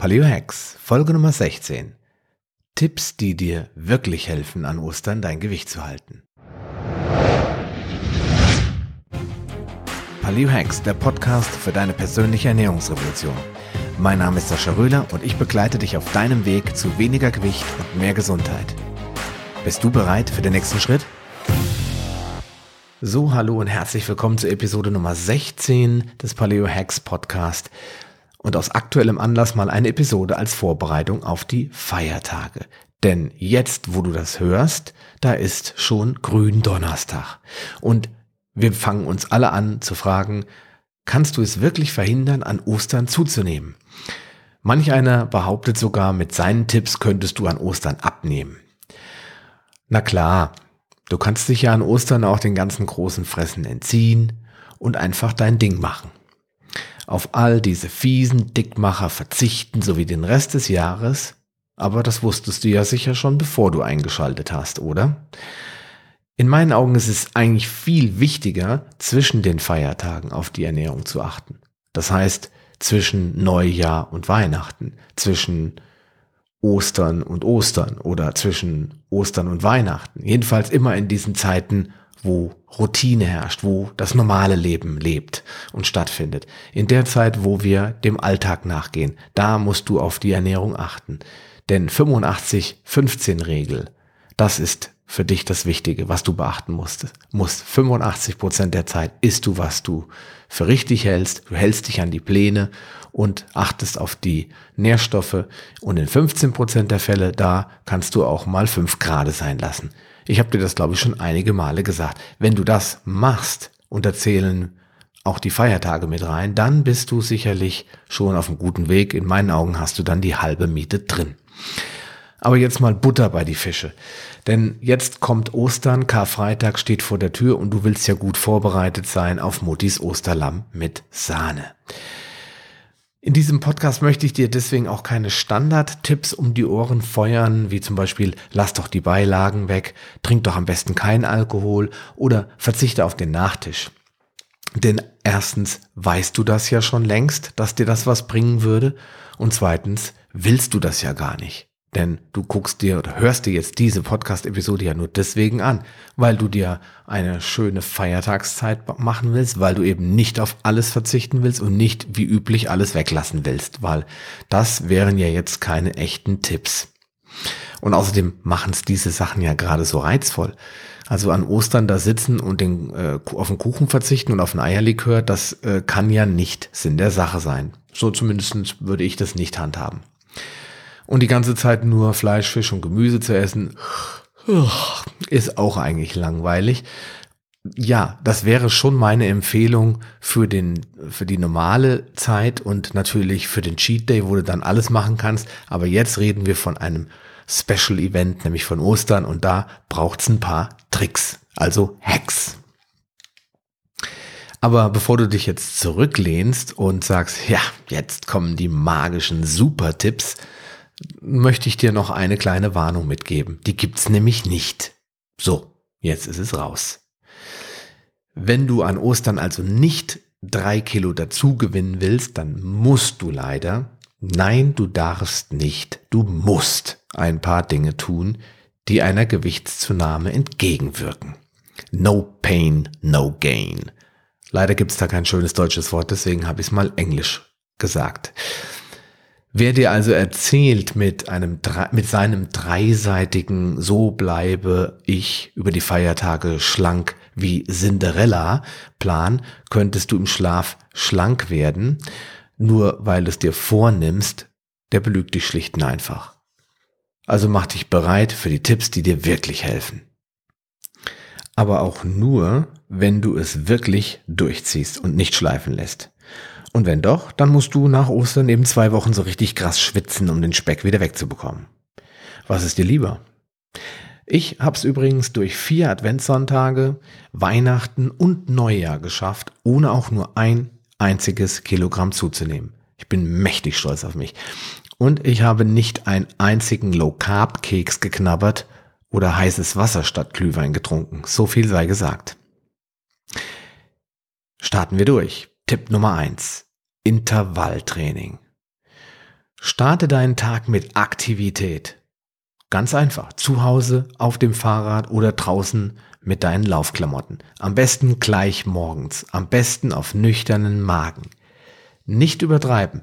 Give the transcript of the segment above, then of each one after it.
Paleo Hacks, Folge Nummer 16. Tipps, die dir wirklich helfen, an Ostern dein Gewicht zu halten. Paleo Hacks, der Podcast für deine persönliche Ernährungsrevolution. Mein Name ist Sascha Röhler und ich begleite dich auf deinem Weg zu weniger Gewicht und mehr Gesundheit. Bist du bereit für den nächsten Schritt? So, hallo und herzlich willkommen zur Episode Nummer 16 des Paleo Hacks Podcast und aus aktuellem Anlass mal eine Episode als Vorbereitung auf die Feiertage. Denn jetzt, wo du das hörst, da ist schon Gründonnerstag. Und wir fangen uns alle an zu fragen, kannst du es wirklich verhindern, an Ostern zuzunehmen? Manch einer behauptet sogar, mit seinen Tipps könntest du an Ostern abnehmen. Na klar, du kannst dich ja an Ostern auch den ganzen großen Fressen entziehen und einfach dein Ding machen auf all diese fiesen Dickmacher verzichten, sowie den Rest des Jahres. Aber das wusstest du ja sicher schon, bevor du eingeschaltet hast, oder? In meinen Augen ist es eigentlich viel wichtiger, zwischen den Feiertagen auf die Ernährung zu achten. Das heißt, zwischen Neujahr und Weihnachten, zwischen Ostern und Ostern oder zwischen Ostern und Weihnachten. Jedenfalls immer in diesen Zeiten, wo Routine herrscht, wo das normale Leben lebt und stattfindet. In der Zeit, wo wir dem Alltag nachgehen, da musst du auf die Ernährung achten. Denn 85-15 Regel, das ist für dich das Wichtige, was du beachten musst. Musst 85 Prozent der Zeit isst du, was du für richtig hältst. Du hältst dich an die Pläne und achtest auf die Nährstoffe. Und in 15 Prozent der Fälle, da kannst du auch mal 5 Grad sein lassen. Ich habe dir das, glaube ich, schon einige Male gesagt. Wenn du das machst und erzählen auch die Feiertage mit rein, dann bist du sicherlich schon auf einem guten Weg. In meinen Augen hast du dann die halbe Miete drin. Aber jetzt mal Butter bei die Fische. Denn jetzt kommt Ostern, Karfreitag steht vor der Tür und du willst ja gut vorbereitet sein auf Muttis Osterlamm mit Sahne. In diesem Podcast möchte ich dir deswegen auch keine Standardtipps um die Ohren feuern, wie zum Beispiel lass doch die Beilagen weg, trink doch am besten kein Alkohol oder verzichte auf den Nachtisch. Denn erstens weißt du das ja schon längst, dass dir das was bringen würde und zweitens willst du das ja gar nicht. Denn du guckst dir oder hörst dir jetzt diese Podcast-Episode ja nur deswegen an, weil du dir eine schöne Feiertagszeit machen willst, weil du eben nicht auf alles verzichten willst und nicht wie üblich alles weglassen willst, weil das wären ja jetzt keine echten Tipps. Und außerdem machen es diese Sachen ja gerade so reizvoll. Also an Ostern da sitzen und den, äh, auf den Kuchen verzichten und auf ein Eierlikör, das äh, kann ja nicht Sinn der Sache sein. So zumindest würde ich das nicht handhaben und die ganze Zeit nur Fleisch, Fisch und Gemüse zu essen, ist auch eigentlich langweilig. Ja, das wäre schon meine Empfehlung für den, für die normale Zeit und natürlich für den Cheat Day, wo du dann alles machen kannst. Aber jetzt reden wir von einem Special Event, nämlich von Ostern und da braucht's ein paar Tricks, also Hacks. Aber bevor du dich jetzt zurücklehnst und sagst, ja, jetzt kommen die magischen Super-Tipps, möchte ich dir noch eine kleine Warnung mitgeben. Die gibt's nämlich nicht. So, jetzt ist es raus. Wenn du an Ostern also nicht drei Kilo dazu gewinnen willst, dann musst du leider, nein, du darfst nicht, du musst ein paar Dinge tun, die einer Gewichtszunahme entgegenwirken. No pain, no gain. Leider gibt's da kein schönes deutsches Wort, deswegen habe ich es mal englisch gesagt. Wer dir also erzählt mit einem, mit seinem dreiseitigen So bleibe ich über die Feiertage schlank wie Cinderella Plan, könntest du im Schlaf schlank werden, nur weil es dir vornimmst, der belügt dich schlicht und einfach. Also mach dich bereit für die Tipps, die dir wirklich helfen. Aber auch nur, wenn du es wirklich durchziehst und nicht schleifen lässt. Und wenn doch, dann musst du nach Ostern eben zwei Wochen so richtig krass schwitzen, um den Speck wieder wegzubekommen. Was ist dir lieber? Ich hab's übrigens durch vier Adventssonntage, Weihnachten und Neujahr geschafft, ohne auch nur ein einziges Kilogramm zuzunehmen. Ich bin mächtig stolz auf mich. Und ich habe nicht einen einzigen Low-Carb-Keks geknabbert oder heißes Wasser statt Glühwein getrunken. So viel sei gesagt. Starten wir durch. Tipp Nummer eins: Intervalltraining. Starte deinen Tag mit Aktivität. Ganz einfach. Zu Hause, auf dem Fahrrad oder draußen mit deinen Laufklamotten. Am besten gleich morgens. Am besten auf nüchternen Magen. Nicht übertreiben.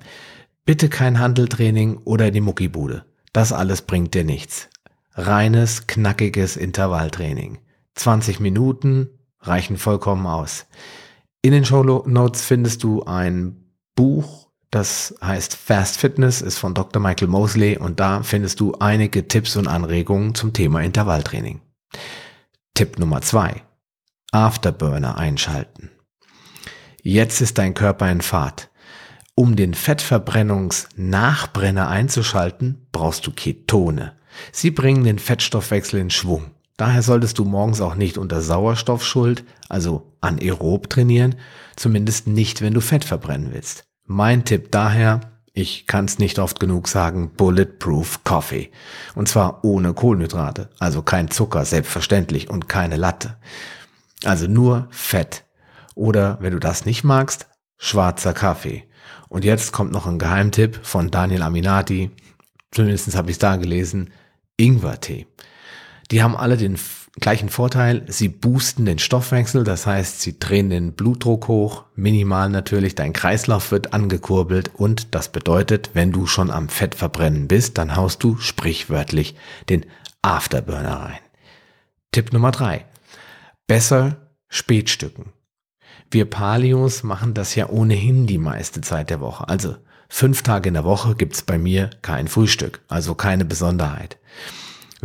Bitte kein Handeltraining oder die Muckibude. Das alles bringt dir nichts. Reines, knackiges Intervalltraining. 20 Minuten reichen vollkommen aus. In den Show Notes findest du ein Buch, das heißt Fast Fitness, ist von Dr. Michael Mosley und da findest du einige Tipps und Anregungen zum Thema Intervalltraining. Tipp Nummer zwei: Afterburner einschalten. Jetzt ist dein Körper in Fahrt. Um den Fettverbrennungsnachbrenner einzuschalten, brauchst du Ketone. Sie bringen den Fettstoffwechsel in Schwung. Daher solltest du morgens auch nicht unter Sauerstoffschuld, also anaerob trainieren, zumindest nicht, wenn du Fett verbrennen willst. Mein Tipp daher, ich kann es nicht oft genug sagen, Bulletproof Coffee. Und zwar ohne Kohlenhydrate, also kein Zucker, selbstverständlich, und keine Latte. Also nur Fett. Oder wenn du das nicht magst, schwarzer Kaffee. Und jetzt kommt noch ein Geheimtipp von Daniel Aminati, zumindest habe ich es da gelesen, Ingwertee. Die haben alle den gleichen Vorteil. Sie boosten den Stoffwechsel, das heißt, sie drehen den Blutdruck hoch, minimal natürlich, dein Kreislauf wird angekurbelt und das bedeutet, wenn du schon am Fettverbrennen bist, dann haust du sprichwörtlich den Afterburner rein. Tipp Nummer drei: Besser Spätstücken. Wir Palios machen das ja ohnehin die meiste Zeit der Woche. Also fünf Tage in der Woche gibt's bei mir kein Frühstück, also keine Besonderheit.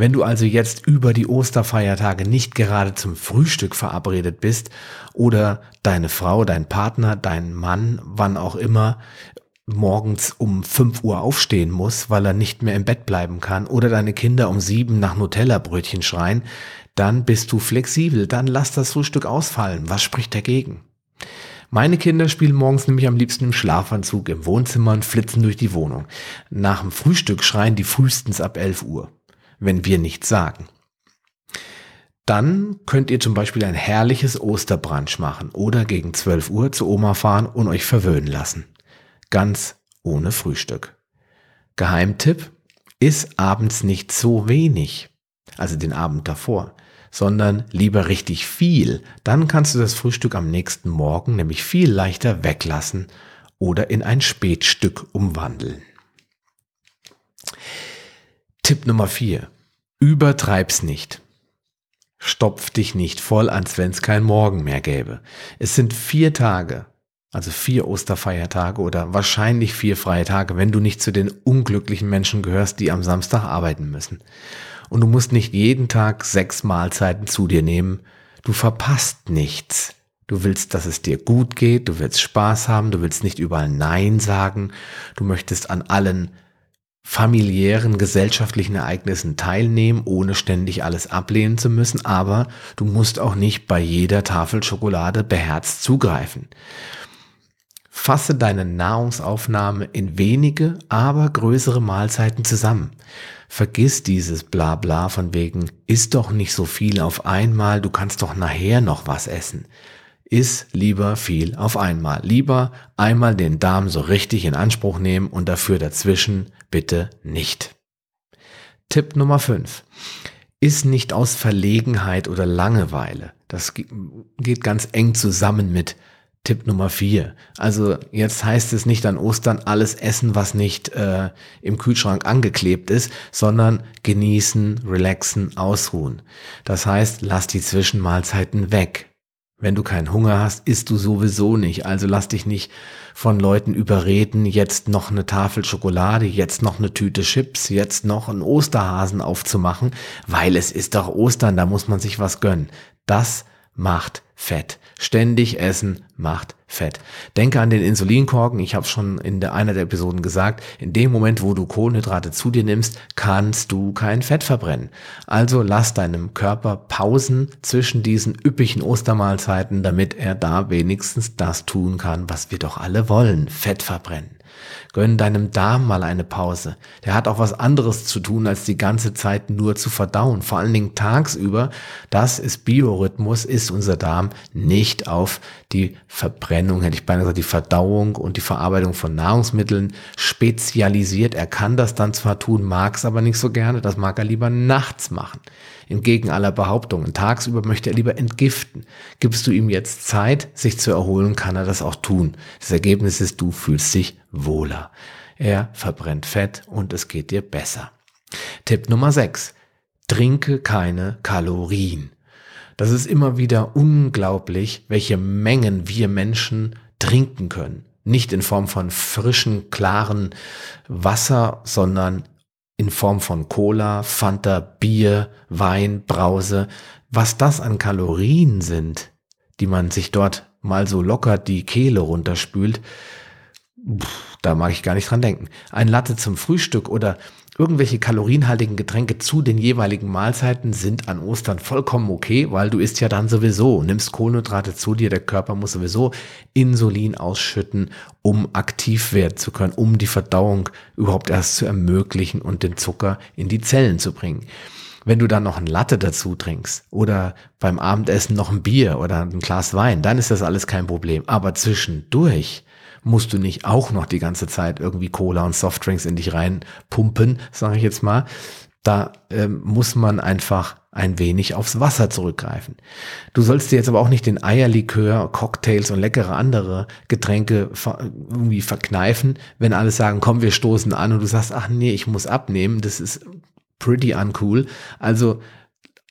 Wenn du also jetzt über die Osterfeiertage nicht gerade zum Frühstück verabredet bist oder deine Frau, dein Partner, dein Mann, wann auch immer, morgens um 5 Uhr aufstehen muss, weil er nicht mehr im Bett bleiben kann oder deine Kinder um 7 nach Nutella-Brötchen schreien, dann bist du flexibel, dann lass das Frühstück ausfallen. Was spricht dagegen? Meine Kinder spielen morgens nämlich am liebsten im Schlafanzug im Wohnzimmer und flitzen durch die Wohnung. Nach dem Frühstück schreien die frühestens ab 11 Uhr wenn wir nichts sagen. Dann könnt ihr zum Beispiel ein herrliches Osterbrunch machen oder gegen 12 Uhr zu Oma fahren und euch verwöhnen lassen. Ganz ohne Frühstück. Geheimtipp, ist abends nicht so wenig, also den Abend davor, sondern lieber richtig viel. Dann kannst du das Frühstück am nächsten Morgen nämlich viel leichter weglassen oder in ein Spätstück umwandeln. Tipp Nummer vier: Übertreib's nicht. Stopf dich nicht voll, als wenn's kein Morgen mehr gäbe. Es sind vier Tage, also vier Osterfeiertage oder wahrscheinlich vier freie Tage, wenn du nicht zu den unglücklichen Menschen gehörst, die am Samstag arbeiten müssen. Und du musst nicht jeden Tag sechs Mahlzeiten zu dir nehmen. Du verpasst nichts. Du willst, dass es dir gut geht, du willst Spaß haben, du willst nicht überall Nein sagen, du möchtest an allen familiären, gesellschaftlichen Ereignissen teilnehmen, ohne ständig alles ablehnen zu müssen, aber du musst auch nicht bei jeder Tafel Schokolade beherzt zugreifen. Fasse deine Nahrungsaufnahme in wenige, aber größere Mahlzeiten zusammen. Vergiss dieses Blabla von wegen, isst doch nicht so viel auf einmal, du kannst doch nachher noch was essen. Iss lieber viel auf einmal. Lieber einmal den Darm so richtig in Anspruch nehmen und dafür dazwischen bitte nicht. Tipp Nummer 5. Ist nicht aus Verlegenheit oder Langeweile. Das geht ganz eng zusammen mit Tipp Nummer 4. Also jetzt heißt es nicht an Ostern alles essen, was nicht äh, im Kühlschrank angeklebt ist, sondern genießen, relaxen, ausruhen. Das heißt, lass die Zwischenmahlzeiten weg. Wenn du keinen Hunger hast, isst du sowieso nicht. Also lass dich nicht von Leuten überreden, jetzt noch eine Tafel Schokolade, jetzt noch eine Tüte Chips, jetzt noch einen Osterhasen aufzumachen, weil es ist doch Ostern, da muss man sich was gönnen. Das macht Fett. Ständig essen macht Fett. Denke an den Insulinkorken. Ich habe schon in der, einer der Episoden gesagt, in dem Moment, wo du Kohlenhydrate zu dir nimmst, kannst du kein Fett verbrennen. Also lass deinem Körper Pausen zwischen diesen üppigen Ostermahlzeiten, damit er da wenigstens das tun kann, was wir doch alle wollen, Fett verbrennen. Gönn deinem Darm mal eine Pause. Der hat auch was anderes zu tun, als die ganze Zeit nur zu verdauen. Vor allen Dingen tagsüber. Das ist Biorhythmus, ist unser Darm nicht auf die Verbrennung, hätte ich beinahe gesagt, die Verdauung und die Verarbeitung von Nahrungsmitteln spezialisiert. Er kann das dann zwar tun, mag es aber nicht so gerne. Das mag er lieber nachts machen. Entgegen aller Behauptungen. Tagsüber möchte er lieber entgiften. Gibst du ihm jetzt Zeit, sich zu erholen, kann er das auch tun. Das Ergebnis ist, du fühlst dich wohler. Er verbrennt Fett und es geht dir besser. Tipp Nummer 6. Trinke keine Kalorien. Das ist immer wieder unglaublich, welche Mengen wir Menschen trinken können. Nicht in Form von frischen, klaren Wasser, sondern in Form von Cola, Fanta, Bier, Wein, Brause, was das an Kalorien sind, die man sich dort mal so locker die Kehle runterspült, da mag ich gar nicht dran denken. Ein Latte zum Frühstück oder irgendwelche kalorienhaltigen Getränke zu den jeweiligen Mahlzeiten sind an Ostern vollkommen okay, weil du isst ja dann sowieso, nimmst Kohlenhydrate zu dir, der Körper muss sowieso Insulin ausschütten, um aktiv werden zu können, um die Verdauung überhaupt erst zu ermöglichen und den Zucker in die Zellen zu bringen. Wenn du dann noch ein Latte dazu trinkst oder beim Abendessen noch ein Bier oder ein Glas Wein, dann ist das alles kein Problem. Aber zwischendurch, musst du nicht auch noch die ganze Zeit irgendwie Cola und Softdrinks in dich reinpumpen, sage ich jetzt mal. Da ähm, muss man einfach ein wenig aufs Wasser zurückgreifen. Du sollst dir jetzt aber auch nicht den Eierlikör, Cocktails und leckere andere Getränke irgendwie verkneifen, wenn alle sagen, komm, wir stoßen an und du sagst, ach nee, ich muss abnehmen, das ist pretty uncool. Also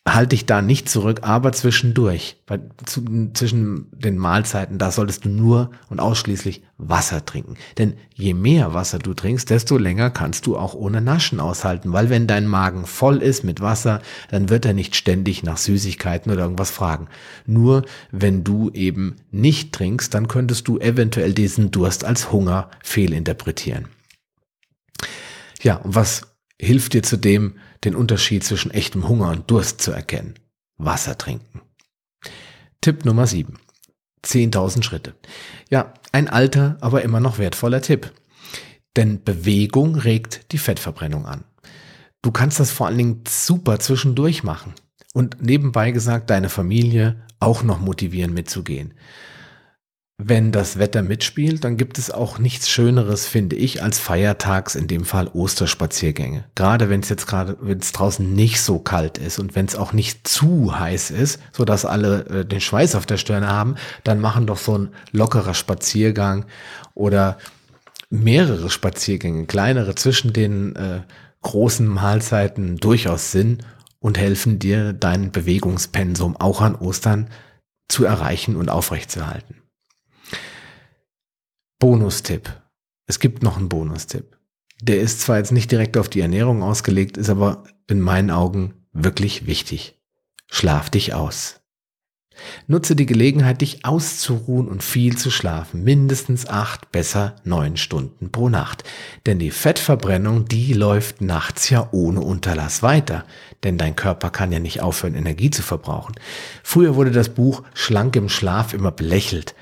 halt dich da nicht zurück, aber zwischendurch, bei, zu, zwischen den Mahlzeiten, da solltest du nur und ausschließlich Wasser trinken. Denn je mehr Wasser du trinkst, desto länger kannst du auch ohne Naschen aushalten, weil wenn dein Magen voll ist mit Wasser, dann wird er nicht ständig nach Süßigkeiten oder irgendwas fragen. Nur wenn du eben nicht trinkst, dann könntest du eventuell diesen Durst als Hunger fehlinterpretieren. Ja, und was hilft dir zudem, den Unterschied zwischen echtem Hunger und Durst zu erkennen. Wasser trinken. Tipp Nummer 7. 10.000 Schritte. Ja, ein alter, aber immer noch wertvoller Tipp. Denn Bewegung regt die Fettverbrennung an. Du kannst das vor allen Dingen super zwischendurch machen. Und nebenbei gesagt, deine Familie auch noch motivieren mitzugehen wenn das Wetter mitspielt, dann gibt es auch nichts Schöneres, finde ich, als feiertags, in dem Fall Osterspaziergänge. Gerade wenn es jetzt gerade, wenn es draußen nicht so kalt ist und wenn es auch nicht zu heiß ist, so dass alle äh, den Schweiß auf der Stirn haben, dann machen doch so ein lockerer Spaziergang oder mehrere Spaziergänge, kleinere zwischen den äh, großen Mahlzeiten durchaus Sinn und helfen dir, dein Bewegungspensum auch an Ostern zu erreichen und aufrechtzuerhalten. Bonustipp. Es gibt noch einen Bonustipp. Der ist zwar jetzt nicht direkt auf die Ernährung ausgelegt, ist aber in meinen Augen wirklich wichtig. Schlaf dich aus. Nutze die Gelegenheit, dich auszuruhen und viel zu schlafen. Mindestens acht, besser neun Stunden pro Nacht. Denn die Fettverbrennung, die läuft nachts ja ohne Unterlass weiter. Denn dein Körper kann ja nicht aufhören, Energie zu verbrauchen. Früher wurde das Buch Schlank im Schlaf immer belächelt.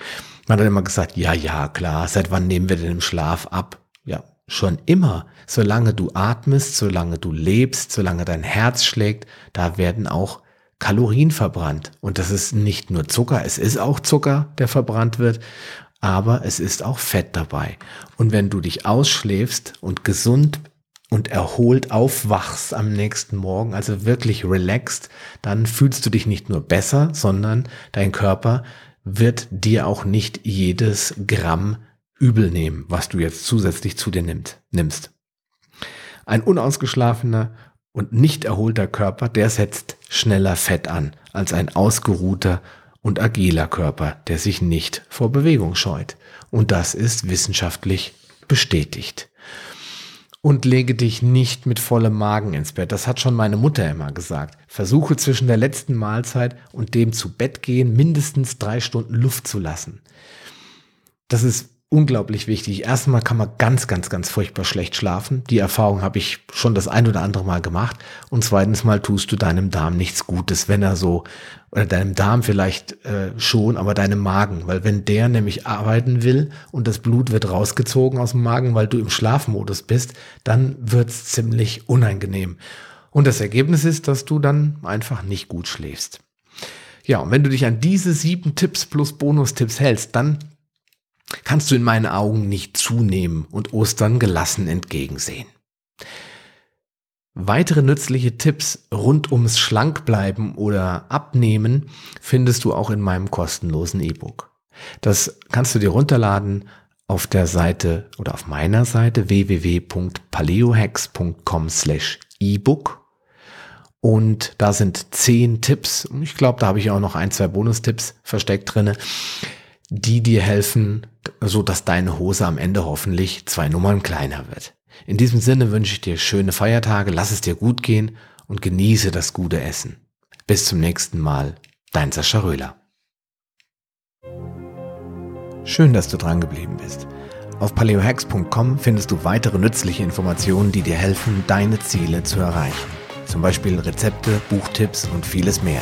Man hat immer gesagt, ja, ja, klar, seit wann nehmen wir denn im Schlaf ab? Ja, schon immer. Solange du atmest, solange du lebst, solange dein Herz schlägt, da werden auch Kalorien verbrannt. Und das ist nicht nur Zucker, es ist auch Zucker, der verbrannt wird, aber es ist auch Fett dabei. Und wenn du dich ausschläfst und gesund und erholt aufwachst am nächsten Morgen, also wirklich relaxed, dann fühlst du dich nicht nur besser, sondern dein Körper wird dir auch nicht jedes Gramm übel nehmen, was du jetzt zusätzlich zu dir nimmt, nimmst. Ein unausgeschlafener und nicht erholter Körper, der setzt schneller Fett an als ein ausgeruhter und agiler Körper, der sich nicht vor Bewegung scheut. Und das ist wissenschaftlich bestätigt und lege dich nicht mit vollem Magen ins Bett. Das hat schon meine Mutter immer gesagt. Versuche zwischen der letzten Mahlzeit und dem zu Bett gehen mindestens drei Stunden Luft zu lassen. Das ist unglaublich wichtig. Erstmal kann man ganz, ganz, ganz furchtbar schlecht schlafen. Die Erfahrung habe ich schon das ein oder andere Mal gemacht. Und zweitens mal tust du deinem Darm nichts Gutes, wenn er so oder deinem Darm vielleicht äh, schon, aber deinem Magen, weil wenn der nämlich arbeiten will und das Blut wird rausgezogen aus dem Magen, weil du im Schlafmodus bist, dann wird's ziemlich unangenehm. Und das Ergebnis ist, dass du dann einfach nicht gut schläfst. Ja, und wenn du dich an diese sieben Tipps plus Bonustipps hältst, dann kannst du in meinen Augen nicht zunehmen und Ostern gelassen entgegensehen. Weitere nützliche Tipps rund ums Schlankbleiben oder Abnehmen findest du auch in meinem kostenlosen E-Book. Das kannst du dir runterladen auf der Seite oder auf meiner Seite www.paleohacks.com slash ebook und da sind zehn Tipps. Ich glaube, da habe ich auch noch ein, zwei Bonustipps versteckt drinne, die dir helfen, so dass deine Hose am Ende hoffentlich zwei Nummern kleiner wird. In diesem Sinne wünsche ich dir schöne Feiertage, lass es dir gut gehen und genieße das gute Essen. Bis zum nächsten Mal, dein Sascha Röhler. Schön, dass du dran geblieben bist. Auf paleohacks.com findest du weitere nützliche Informationen, die dir helfen, deine Ziele zu erreichen. Zum Beispiel Rezepte, Buchtipps und vieles mehr.